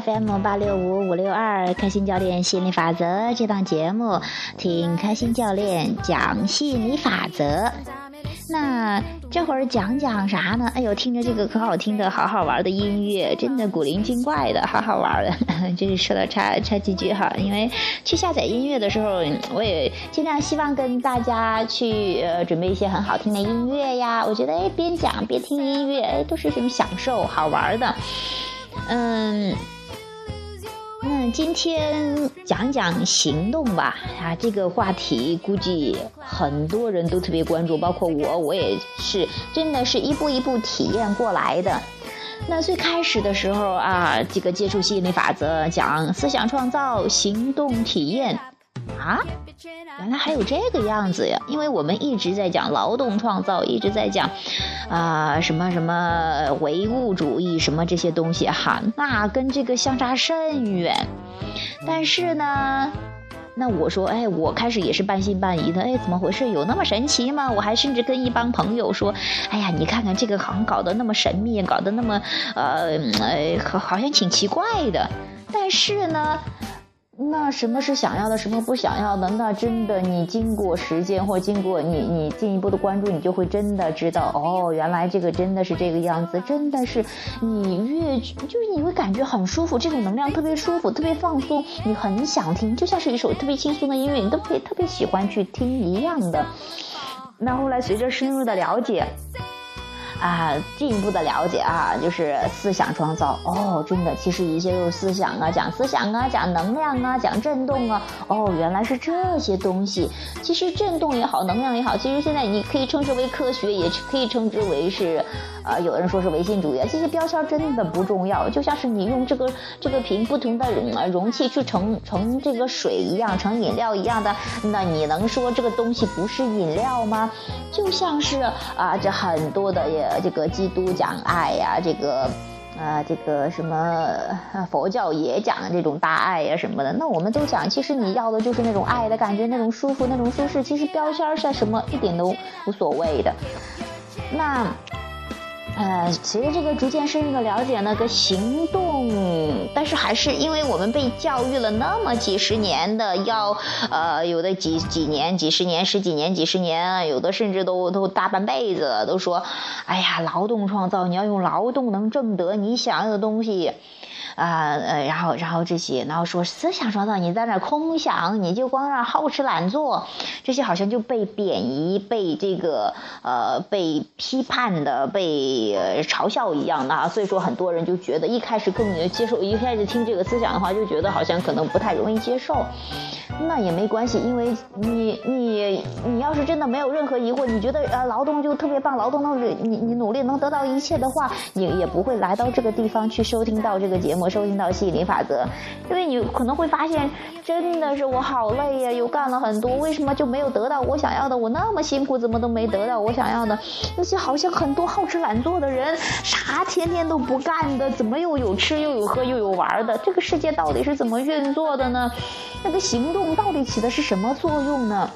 FM 八六五五六二开心教练心理法则这档节目，听开心教练讲心理法则。那这会儿讲讲啥呢？哎呦，听着这个可好听的，好好玩的音乐，真的古灵精怪的，好好玩的。这是说了插插几句哈，因为去下载音乐的时候，我也尽量希望跟大家去呃准备一些很好听的音乐呀。我觉得哎，边讲边听音乐，哎，都是一种享受，好玩的。嗯。那今天讲讲行动吧，啊，这个话题估计很多人都特别关注，包括我，我也是，真的是一步一步体验过来的。那最开始的时候啊，这个接触吸引力法则，讲思想创造，行动体验。啊，原来还有这个样子呀！因为我们一直在讲劳动创造，一直在讲，啊什么什么唯物主义什么这些东西哈，那跟这个相差甚远。但是呢，那我说，哎，我开始也是半信半疑的，哎，怎么回事？有那么神奇吗？我还甚至跟一帮朋友说，哎呀，你看看这个好像搞得那么神秘，搞得那么呃呃，好好像挺奇怪的。但是呢。那什么是想要的，什么不想要的？那真的，你经过时间或经过你你进一步的关注，你就会真的知道哦，原来这个真的是这个样子，真的是你越就是你会感觉很舒服，这种能量特别舒服，特别放松，你很想听，就像是一首特别轻松的音乐，你都可以特别喜欢去听一样的。那后来随着深入的了解。啊，进一步的了解啊，就是思想创造哦，真的，其实一切都是思想啊，讲思想啊，讲能量啊，讲震动啊，哦，原来是这些东西。其实震动也好，能量也好，其实现在你可以称之为科学，也可以称之为是。啊，有人说是唯心主义，这些标签真的不重要，就像是你用这个这个瓶不同的容器去盛盛这个水一样，盛饮料一样的，那你能说这个东西不是饮料吗？就像是啊，这很多的也这个基督讲爱呀，这个呃这个什么佛教也讲这种大爱呀什么的，那我们都讲，其实你要的就是那种爱的感觉，那种舒服，那种舒适，其实标签是什么一点都无所谓的，那。呃，随着这个逐渐深入的了解呢，个行动，但是还是因为我们被教育了那么几十年的，要呃有的几几年、几十年、十几年、几十年，有的甚至都都大半辈子，都说，哎呀，劳动创造，你要用劳动能挣得你想要的东西。啊呃，然后然后这些，然后说思想创造，你在那空想，你就光让好吃懒做，这些好像就被贬义、被这个呃被批判的、被嘲笑一样的啊。所以说，很多人就觉得一开始更接受，一开始听这个思想的话，就觉得好像可能不太容易接受。那也没关系，因为你你你要是真的没有任何疑惑，你觉得呃劳动就特别棒，劳动能你你努力能得到一切的话，你也不会来到这个地方去收听到这个节目，收听到吸引力法则，因为你可能会发现，真的是我好累呀，又干了很多，为什么就没有得到我想要的？我那么辛苦，怎么都没得到我想要的？那些好像很多好吃懒做的人，啥天天都不干的，怎么又有吃又有喝又有玩的？这个世界到底是怎么运作的呢？那个行动到底起的是什么作用呢？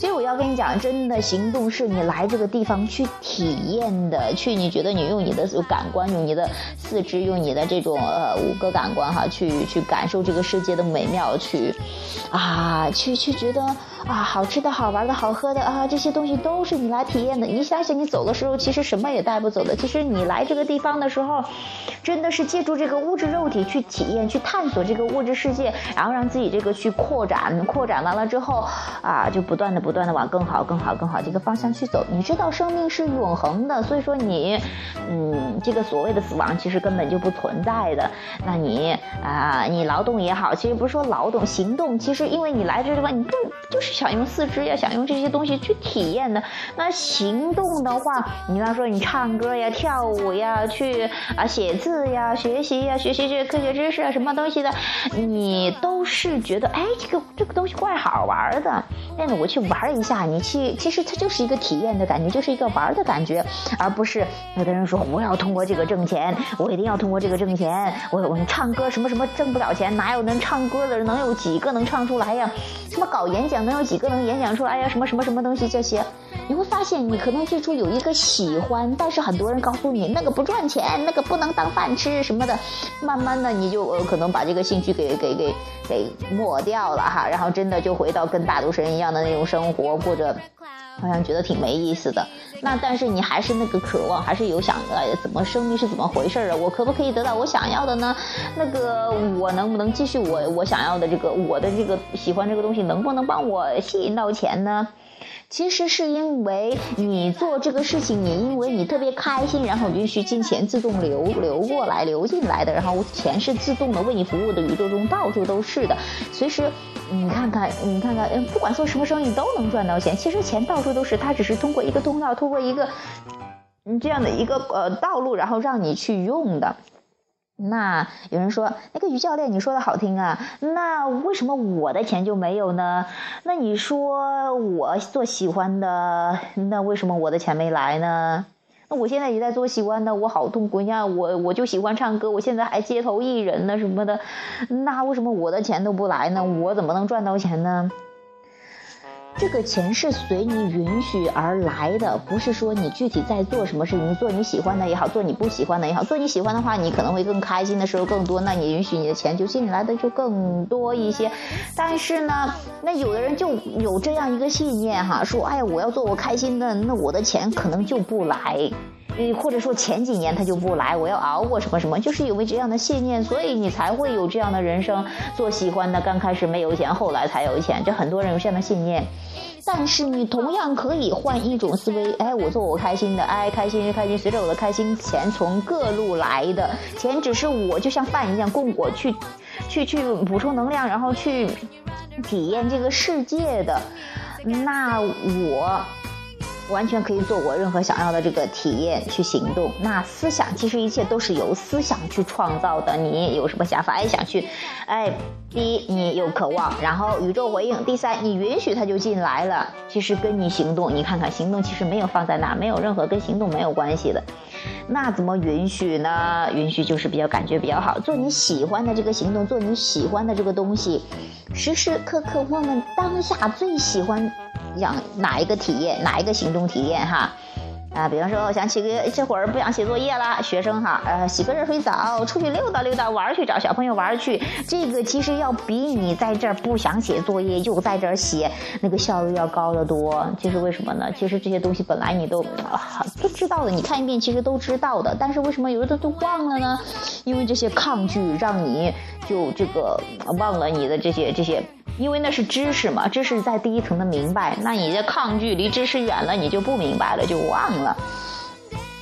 所以我要跟你讲，真的行动是你来这个地方去体验的，去你觉得你用你的感官，用你的四肢，用你的这种呃五个感官哈，去去感受这个世界的美妙，去啊，去去觉得啊好吃的好玩的好喝的啊这些东西都是你来体验的。你想想，你走的时候其实什么也带不走的。其实你来这个地方的时候，真的是借助这个物质肉体去体验、去探索这个物质世界，然后让自己这个去扩展，扩展完了之后啊，就不断的不。不断的往更好、更好、更好这个方向去走。你知道生命是永恒的，所以说你，嗯，这个所谓的死亡其实根本就不存在的。那你啊，你劳动也好，其实不是说劳动行动，其实因为你来这地方，你不就是想用四肢呀，想用这些东西去体验的。那行动的话，你比方说你唱歌呀、跳舞呀、去啊写字呀、学习呀、学习这些科学知识啊，什么东西的，你都是觉得哎，这个这个东西怪好玩的。那我去玩。玩一下，你去，其实它就是一个体验的感觉，就是一个玩的感觉，而不是有的人说我要通过这个挣钱，我一定要通过这个挣钱，我我唱歌什么什么挣不了钱，哪有能唱歌的人，能有几个能唱出来呀？什么搞演讲能有几个能演讲出来呀？什么什么什么东西这些，你会发现你可能最初有一个喜欢，但是很多人告诉你那个不赚钱，那个不能当饭吃什么的，慢慢的你就呃可能把这个兴趣给给给给抹掉了哈，然后真的就回到跟大多神一样的那种生活，活过着好像觉得挺没意思的。那但是你还是那个渴望，还是有想呃怎么生命是怎么回事儿啊？我可不可以得到我想要的呢？那个我能不能继续我我想要的这个我的这个喜欢这个东西，能不能帮我吸引到钱呢？其实是因为你做这个事情，你因为你特别开心，然后允许金钱自动流流过来、流进来的，然后钱是自动的为你服务的，宇宙中到处都是的。随时，你看看，你看看，嗯，不管做什么生意都能赚到钱。其实钱到处都是，它只是通过一个通道，通过一个嗯这样的一个呃道路，然后让你去用的。那有人说，那个于教练，你说的好听啊，那为什么我的钱就没有呢？那你说我做喜欢的，那为什么我的钱没来呢？那我现在也在做喜欢的，我好痛苦呀！我我就喜欢唱歌，我现在还街头艺人呢什么的，那为什么我的钱都不来呢？我怎么能赚到钱呢？这个钱是随你允许而来的，不是说你具体在做什么事情，你做你喜欢的也好，做你不喜欢的也好，做你喜欢的话，你可能会更开心的时候更多，那你允许你的钱就进来的就更多一些。但是呢，那有的人就有这样一个信念哈，说哎呀，我要做我开心的，那我的钱可能就不来。或者说前几年他就不来，我要熬过什么什么，就是因为这样的信念，所以你才会有这样的人生。做喜欢的，刚开始没有钱，后来才有钱，这很多人有这样的信念。但是你同样可以换一种思维，哎，我做我开心的，哎，开心就开心，随着我的开心，钱从各路来的，钱只是我就像饭一样供我去，去去补充能量，然后去体验这个世界的，那我。完全可以做我任何想要的这个体验去行动。那思想其实一切都是由思想去创造的。你有什么想法，哎，想去，哎，第一你有渴望，然后宇宙回应；第三你允许它就进来了。其实跟你行动，你看看行动其实没有放在那，没有任何跟行动没有关系的。那怎么允许呢？允许就是比较感觉比较好，做你喜欢的这个行动，做你喜欢的这个东西，时时刻刻我们当下最喜欢。想哪一个体验，哪一个行动体验哈？啊，比方说我想起个这会儿不想写作业了，学生哈，呃，洗个热水澡，出去溜达溜达，玩去，找小朋友玩去。这个其实要比你在这儿不想写作业又在这儿写那个效率要高得多。其实为什么呢？其实这些东西本来你都都知道的，你看一遍其实都知道的，但是为什么有的都忘了呢？因为这些抗拒让你就这个忘了你的这些这些。因为那是知识嘛，知识在第一层的明白，那你的抗拒离知识远了，你就不明白了，就忘了。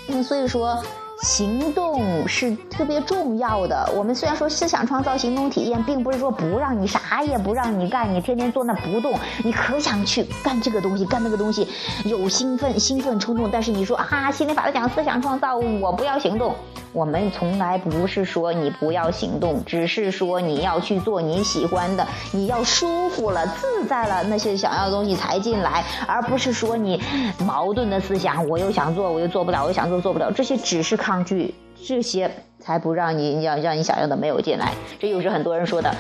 嗯，所以说。行动是特别重要的。我们虽然说思想创造行动体验，并不是说不让你啥也不让你干，你天天坐那不动，你可想去干这个东西，干那个东西，有兴奋、兴奋、冲动。但是你说啊，心理法则讲思想创造，我不要行动。我们从来不是说你不要行动，只是说你要去做你喜欢的，你要舒服了、自在了，那些想要的东西才进来，而不是说你矛盾的思想，我又想做，我又做不了，我又想做做不了，这些只是。抗拒这些，才不让你让让你想要的没有进来。这又是很多人说的，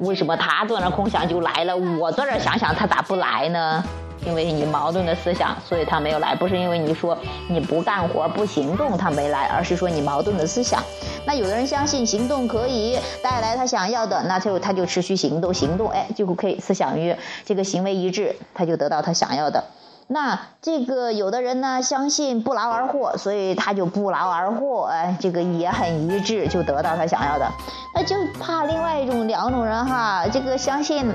为什么他坐那空想就来了，我坐这想想他咋不来呢？因为你矛盾的思想，所以他没有来。不是因为你说你不干活不行动他没来，而是说你矛盾的思想。那有的人相信行动可以带来他想要的，那就他就持续行动，行动哎就可以思想与这个行为一致，他就得到他想要的。那这个有的人呢，相信不劳而获，所以他就不劳而获，哎，这个也很一致，就得到他想要的。那就怕另外一种两种人哈，这个相信，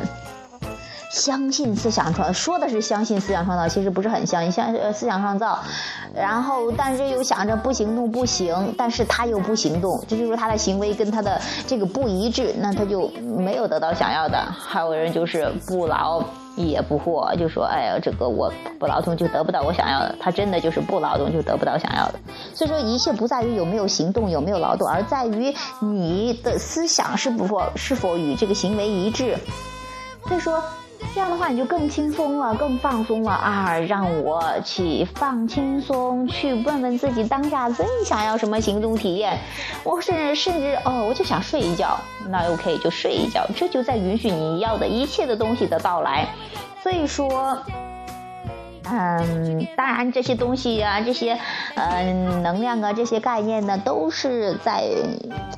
相信思想创，说的是相信思想创造，其实不是很相信，相呃思想创造，然后但是又想着不行动不行，但是他又不行动，这就是他的行为跟他的这个不一致，那他就没有得到想要的。还有人就是不劳。也不获，就说哎呀，这个我不劳动就得不到我想要的。他真的就是不劳动就得不到想要的。所以说，一切不在于有没有行动，有没有劳动，而在于你的思想是否是否与这个行为一致。所以说，这样的话你就更轻松了，更放松了啊！让我去放轻松，去问问自己当下最想要什么行动体验。我甚至甚至哦，我就想睡一觉，那 OK 就睡一觉，这就在允许你要的一切的东西的到来。所以说。嗯，当然这些东西啊，这些，嗯，能量啊，这些概念呢，都是在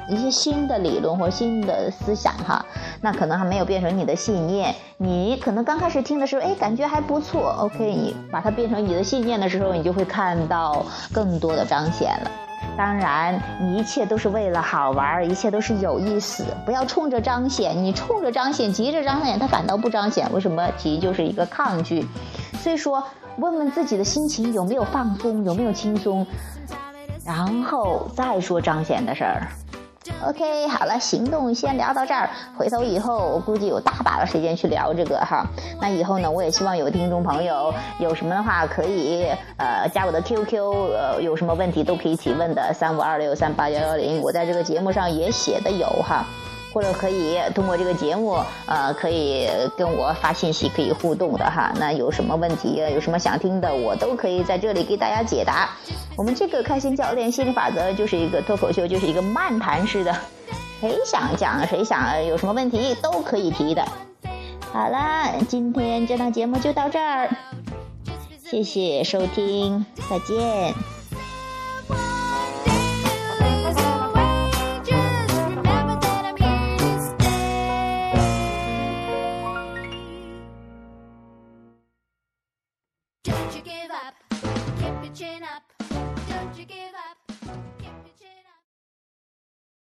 一些新的理论或新的思想哈。那可能还没有变成你的信念，你可能刚开始听的时候，哎，感觉还不错。OK，你把它变成你的信念的时候，你就会看到更多的彰显了。当然，你一切都是为了好玩，一切都是有意思，不要冲着彰显。你冲着彰显，急着彰显，它反倒不彰显。为什么？急就是一个抗拒。所以说，问问自己的心情有没有放松，有没有轻松，然后再说彰显的事儿。OK，好了，行动先聊到这儿。回头以后，我估计有大把的时间去聊这个哈。那以后呢，我也希望有听众朋友有什么的话，可以呃加我的 QQ，呃有什么问题都可以提问的，三五二六三八幺幺零，我在这个节目上也写的有哈。或者可以通过这个节目，呃，可以跟我发信息，可以互动的哈。那有什么问题，有什么想听的，我都可以在这里给大家解答。我们这个开心教练心理法则就是一个脱口秀，就是一个漫谈式的，谁想讲，谁想有什么问题都可以提的。好啦，今天这档节目就到这儿，谢谢收听，再见。